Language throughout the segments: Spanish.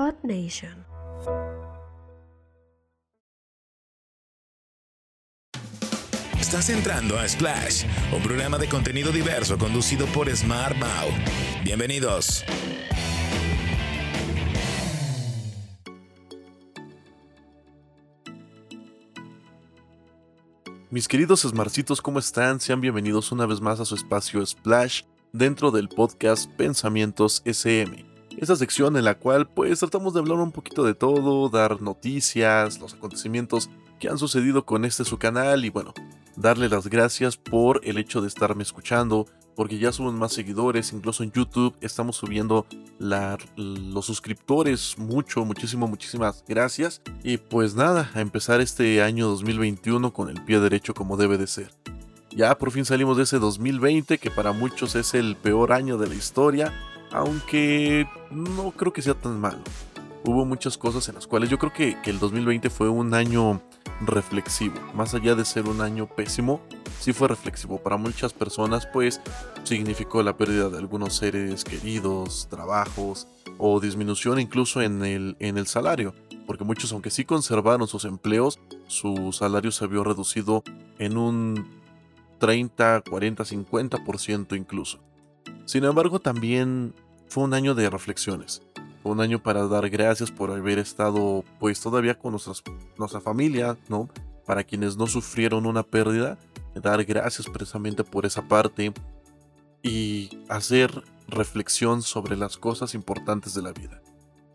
Earth Nation. Estás entrando a Splash, un programa de contenido diverso conducido por Smart Mouth. Bienvenidos. Mis queridos Smarcitos, ¿cómo están? Sean bienvenidos una vez más a su espacio Splash dentro del podcast Pensamientos SM. Esa sección en la cual pues tratamos de hablar un poquito de todo, dar noticias, los acontecimientos que han sucedido con este su canal y bueno, darle las gracias por el hecho de estarme escuchando, porque ya suben más seguidores, incluso en YouTube estamos subiendo los suscriptores mucho, muchísimo, muchísimas gracias. Y pues nada, a empezar este año 2021 con el pie derecho como debe de ser. Ya por fin salimos de ese 2020 que para muchos es el peor año de la historia, aunque no creo que sea tan malo. Hubo muchas cosas en las cuales yo creo que, que el 2020 fue un año reflexivo. Más allá de ser un año pésimo, sí fue reflexivo. Para muchas personas, pues, significó la pérdida de algunos seres queridos, trabajos o disminución incluso en el, en el salario. Porque muchos, aunque sí conservaron sus empleos, su salario se vio reducido en un 30, 40, 50% incluso. Sin embargo, también fue un año de reflexiones un año para dar gracias por haber estado pues todavía con nuestras, nuestra familia, ¿no? Para quienes no sufrieron una pérdida, dar gracias precisamente por esa parte y hacer reflexión sobre las cosas importantes de la vida.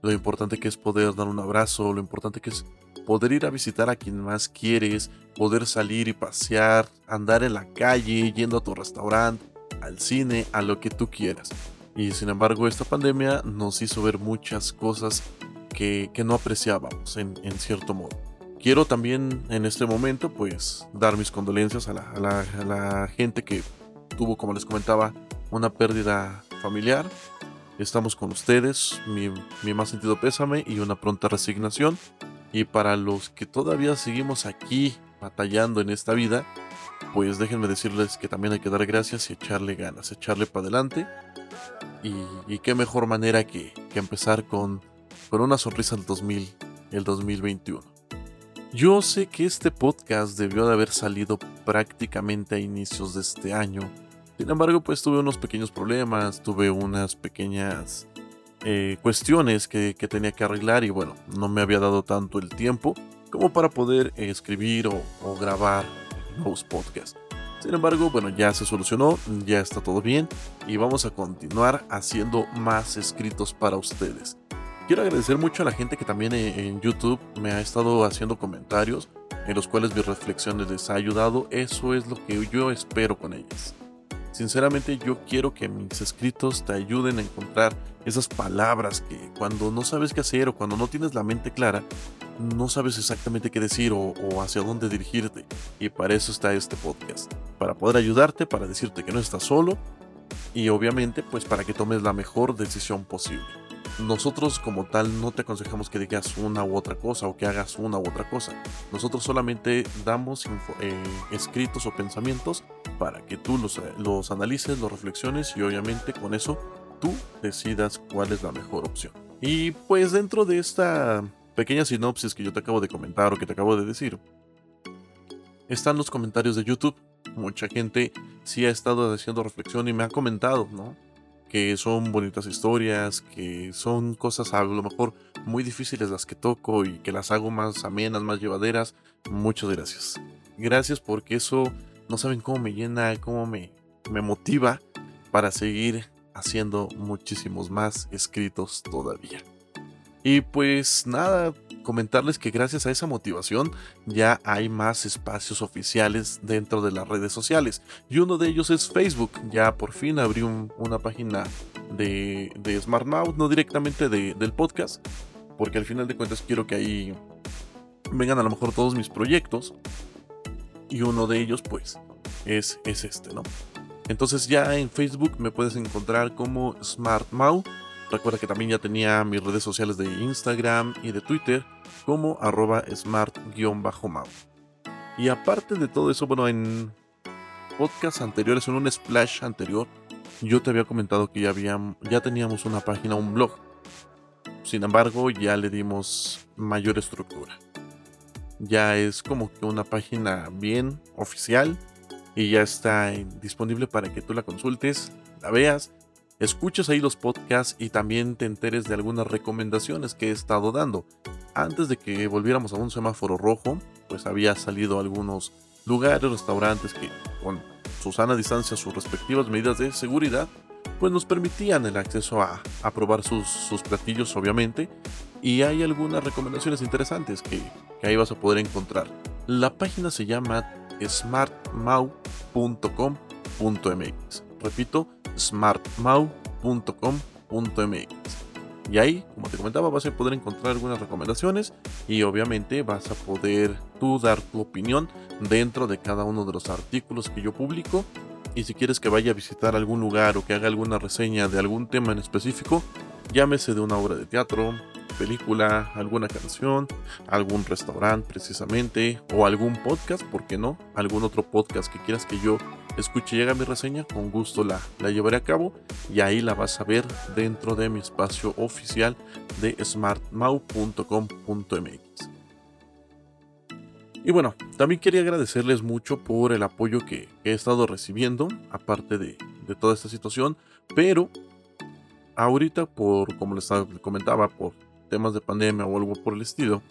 Lo importante que es poder dar un abrazo, lo importante que es poder ir a visitar a quien más quieres, poder salir y pasear, andar en la calle, yendo a tu restaurante, al cine, a lo que tú quieras. Y sin embargo, esta pandemia nos hizo ver muchas cosas que, no apreciábamos en, cierto modo. Quiero también en este momento, pues, dar mis condolencias a la, gente que tuvo, como les comentaba, una pérdida familiar. Estamos con ustedes, mi, mi más sentido pésame y una pronta resignación. Y para los que todavía seguimos aquí batallando en esta vida, pues déjenme decirles que también hay que dar gracias y echarle ganas, echarle para adelante y, qué mejor manera que, empezar con, con, una sonrisa el, 2000, el 2021. Yo sé que este podcast debió de haber salido prácticamente a inicios de este año. Sin embargo, pues tuve unos pequeños problemas, tuve unas pequeñas eh, cuestiones que, tenía que arreglar y bueno, no me había dado tanto el tiempo como para poder escribir o, o grabar nuevos podcasts. Sin embargo, bueno, ya se solucionó, ya está todo bien y vamos a continuar haciendo más escritos para ustedes. Quiero agradecer mucho a la gente que también en YouTube me ha estado haciendo comentarios en los cuales mis reflexiones les ha ayudado. Eso es lo que yo espero con ellas. Sinceramente yo quiero que mis escritos te ayuden a encontrar esas palabras que cuando no sabes qué hacer o cuando no tienes la mente clara, no sabes exactamente qué decir o, hacia dónde dirigirte. Y para eso está este podcast. Para poder ayudarte, para decirte que no estás solo y obviamente pues para que tomes la mejor decisión posible. Nosotros como tal no te aconsejamos que digas una u otra cosa o que hagas una u otra cosa. Nosotros solamente damos eh, escritos o pensamientos para que tú los, los analices, los reflexiones y obviamente con eso tú decidas cuál es la mejor opción. Y pues dentro de esta pequeña sinopsis que yo te acabo de comentar o que te acabo de decir, están los comentarios de YouTube. Mucha gente sí ha estado haciendo reflexión y me ha comentado, ¿no? Que son bonitas historias, que son cosas a lo mejor muy difíciles las que toco y que las hago más amenas, más llevaderas. Muchas gracias. Gracias porque eso no saben cómo me llena, cómo me, me motiva para seguir haciendo muchísimos más escritos todavía. Y pues nada, comentarles que gracias a esa motivación ya hay más espacios oficiales dentro de las redes sociales. Y uno de ellos es Facebook. Ya por fin abrí una página de, de SmartMouth, no directamente del podcast, porque al final de cuentas quiero que ahí vengan a lo mejor todos mis proyectos. Y uno de ellos pues es, es este, ¿no? Entonces ya en Facebook me puedes encontrar como SmartMouth Recuerda que también ya tenía mis redes sociales de Instagram y de Twitter como arroba smart-mau. Y aparte de todo eso, bueno, en podcasts anteriores, en un splash anterior, yo te había comentado que ya, teníamos una página, un blog. sin embargo, ya le dimos mayor estructura. Ya es como que una página bien oficial y ya está disponible para que tú la consultes, la veas, escuches ahí los podcasts y también te enteres de algunas recomendaciones que he estado dando. Antes de que volviéramos a un semáforo rojo, pues había salido algunos lugares, restaurantes que con su sana distancia, sus respectivas medidas de seguridad, pues nos permitían el acceso a, probar sus, platillos, obviamente. Y hay algunas recomendaciones interesantes que, que ahí vas a poder encontrar. La página se llama smartmau.com.mx. Repito, smartmau.com.mx. Y ahí, como te comentaba, vas a poder encontrar algunas recomendaciones y obviamente vas a poder tú dar tu opinión dentro de cada uno de los artículos que yo publico. Y si quieres que vaya a visitar algún lugar o que haga alguna reseña de algún tema en específico, llámese de una obra de teatro, película, alguna canción, algún restaurante precisamente, o algún podcast, ¿por qué no? Algún otro podcast que quieras que yo escuche haga mi reseña, con gusto la, la llevaré a cabo y ahí la vas a ver dentro de mi espacio oficial de smartmau.com.mx. Y bueno, también quería agradecerles mucho por el apoyo que he estado recibiendo, aparte de, de toda esta situación, pero ahorita por, como les comentaba, por temas de pandemia o algo por el estilo,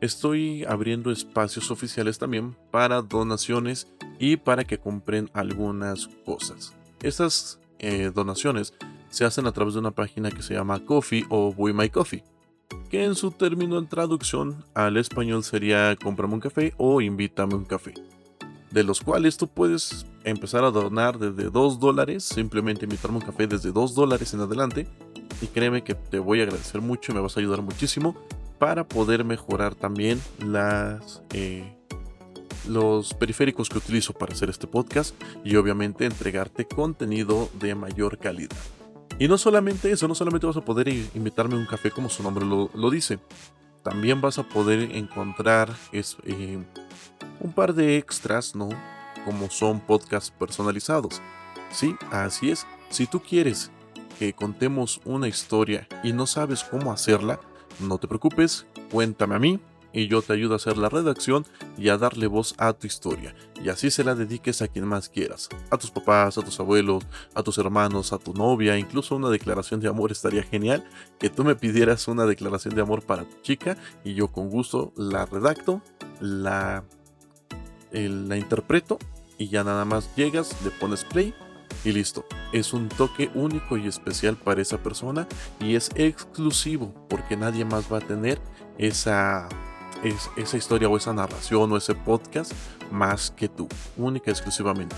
estoy abriendo espacios oficiales también para donaciones y para que compren algunas cosas. Estas eh, donaciones se hacen a través de una página que se llama Coffee o Buy My Coffee, que en su término en traducción al español sería cómprame un café o invítame un café, de los cuales tú puedes empezar a donar desde 2 dólares, simplemente invitarme un café desde 2 dólares en adelante y créeme que te voy a agradecer mucho me vas a ayudar muchísimo para poder mejorar también las, eh, los periféricos que utilizo para hacer este podcast y obviamente entregarte contenido de mayor calidad. Y no solamente eso, no solamente vas a poder invitarme un café como su nombre lo, dice, también vas a poder encontrar es, eh, un par de extras, ¿no? Como son podcasts personalizados. Sí, así es. Si tú quieres que contemos una historia y no sabes cómo hacerla, no te preocupes, cuéntame a mí y yo te ayudo a hacer la redacción y a darle voz a tu historia. Y así se la dediques a quien más quieras. A tus papás, a tus abuelos, a tus hermanos, a tu novia, incluso una declaración de amor estaría genial. Que tú me pidieras una declaración de amor para tu chica y yo con gusto la redacto, la, la interpreto y ya nada más llegas, le pones play y listo. Es un toque único y especial para esa persona y es exclusivo porque nadie más va a tener esa, esa historia o esa narración o ese podcast más que tú, única y exclusivamente.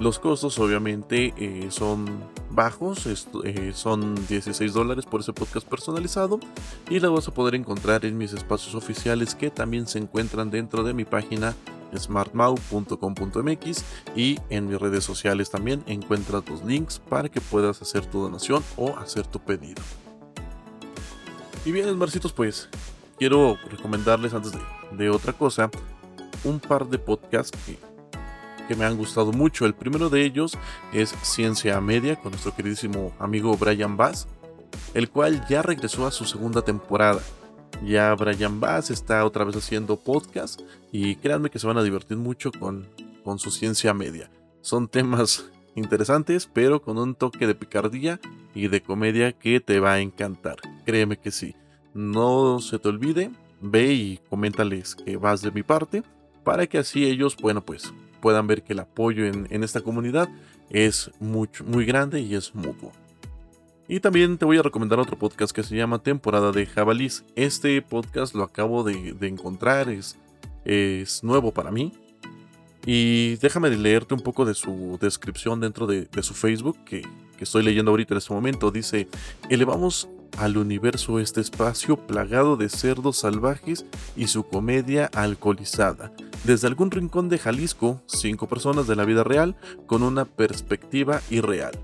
Los costos obviamente eh, son bajos, eh, son 16 dólares por ese podcast personalizado y lo vas a poder encontrar en mis espacios oficiales que también se encuentran dentro de mi página smartmau.com.mx y en mis redes sociales también encuentras los links para que puedas hacer tu donación o hacer tu pedido. Y bien, Marcitos, pues quiero recomendarles antes de, otra cosa un par de podcasts que, que me han gustado mucho. El primero de ellos es Ciencia Media con nuestro queridísimo amigo Brian Bass, el cual ya regresó a su segunda temporada. Ya Brian Bass está otra vez haciendo podcast y créanme que se van a divertir mucho con, con su ciencia media. Son temas interesantes, pero con un toque de picardía y de comedia que te va a encantar. Créeme que sí. No se te olvide, ve y coméntales que vas de mi parte para que así ellos, bueno, pues puedan ver que el apoyo en, en esta comunidad es muy, muy grande y es mutuo. Y también te voy a recomendar otro podcast que se llama Temporada de Jabalís. Este podcast lo acabo de, encontrar, es, es, nuevo para mí. Y déjame leerte un poco de su descripción dentro de, su Facebook, que, que, estoy leyendo ahorita en este momento. Dice, elevamos al universo este espacio plagado de cerdos salvajes y su comedia alcoholizada. Desde algún rincón de Jalisco, cinco personas de la vida real con una perspectiva irreal.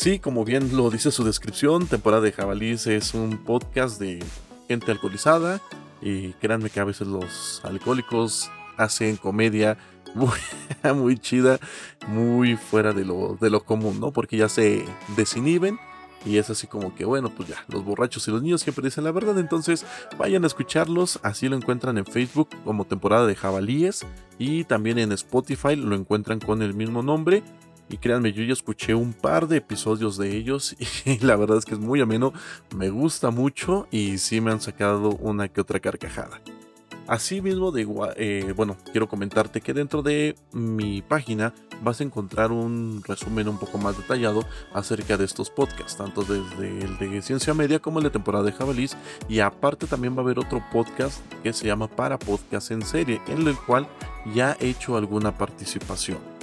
Sí, como bien lo dice su descripción, Temporada de Jabalís es un podcast de gente alcoholizada y créanme que a veces los alcohólicos hacen comedia muy, chida, muy fuera de lo, de lo común, ¿no? Porque ya se desinhiben y es así como que, bueno, pues ya, los borrachos y los niños siempre dicen la verdad, entonces vayan a escucharlos, así lo encuentran en Facebook como temporada de jabalíes y también en Spotify lo encuentran con el mismo nombre. Y créanme, yo ya escuché un par de episodios de ellos y la verdad es que es muy ameno, me gusta mucho y sí me han sacado una que otra carcajada. Asimismo, de, eh, bueno, quiero comentarte que dentro de mi página vas a encontrar un resumen un poco más detallado acerca de estos podcasts, tanto desde el de Ciencia Media como el de temporada de Jabalís. Y aparte también va a haber otro podcast que se llama Para Podcast en Serie, en el cual ya he hecho alguna participación.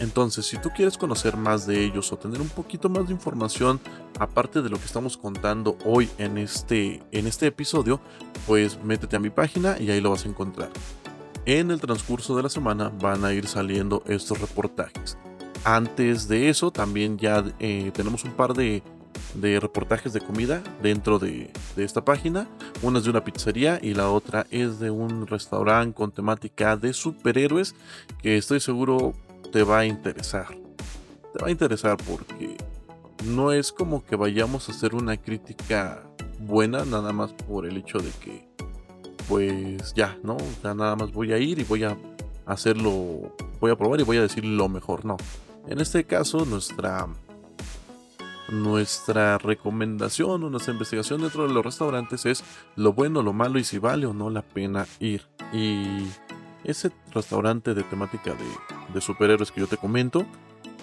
Entonces, si tú quieres conocer más de ellos o tener un poquito más de información, aparte de lo que estamos contando hoy en este, en este episodio, pues métete a mi página y ahí lo vas a encontrar. En el transcurso de la semana van a ir saliendo estos reportajes. Antes de eso, también ya eh, tenemos un par de, reportajes de comida dentro de, de, esta página. Una es de una pizzería y la otra es de un restaurante con temática de superhéroes que estoy seguro te va a interesar. Te va a interesar porque no es como que vayamos a hacer una crítica buena nada más por el hecho de que pues ya, ¿no? Ya nada más voy a ir y voy a hacerlo, voy a probar y voy a decir lo mejor, no. En este caso, nuestra nuestra recomendación o nuestra investigación dentro de los restaurantes es lo bueno, lo malo y si vale o no la pena ir. Y ese restaurante de temática de, superhéroes que yo te comento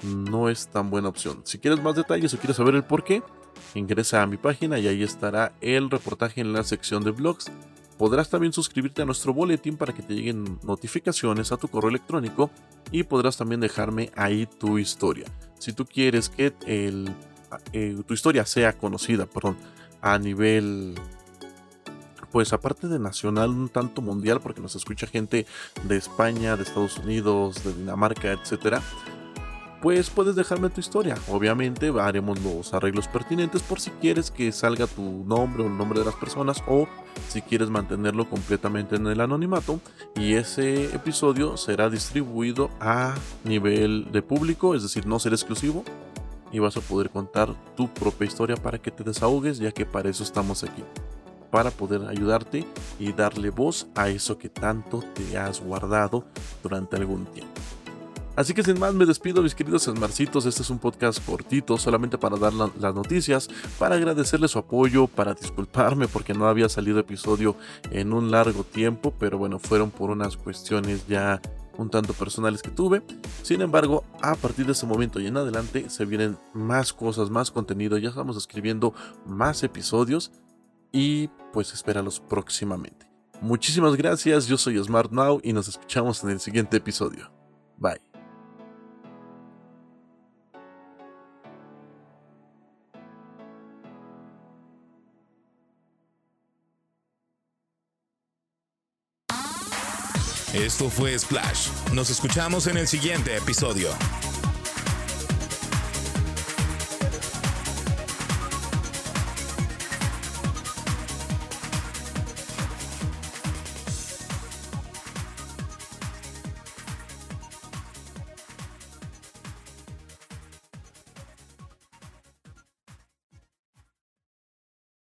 no es tan buena opción. Si quieres más detalles o quieres saber el por qué, ingresa a mi página y ahí estará el reportaje en la sección de blogs. Podrás también suscribirte a nuestro boletín para que te lleguen notificaciones a tu correo electrónico y podrás también dejarme ahí tu historia. Si tú quieres que el, eh, tu historia sea conocida perdón, a nivel pues aparte de nacional, un tanto mundial, porque nos escucha gente de España, de Estados Unidos, de Dinamarca, etcétera, pues puedes dejarme tu historia. Obviamente haremos los arreglos pertinentes por si quieres que salga tu nombre o el nombre de las personas o si quieres mantenerlo completamente en el anonimato. Y ese episodio será distribuido a nivel de público, es decir, no será exclusivo. Y vas a poder contar tu propia historia para que te desahogues, ya que para eso estamos aquí para poder ayudarte y darle voz a eso que tanto te has guardado durante algún tiempo. Así que sin más me despido mis queridos esmarcitos, este es un podcast cortito solamente para dar las noticias, para agradecerles su apoyo, para disculparme porque no había salido episodio en un largo tiempo, pero bueno, fueron por unas cuestiones ya un tanto personales que tuve. Sin embargo, a partir de ese momento y en adelante se vienen más cosas, más contenido, ya estamos escribiendo más episodios y pues espéralos próximamente. Muchísimas gracias, yo soy Smart Now y nos escuchamos en el siguiente episodio. Bye. Esto fue Splash. Nos escuchamos en el siguiente episodio.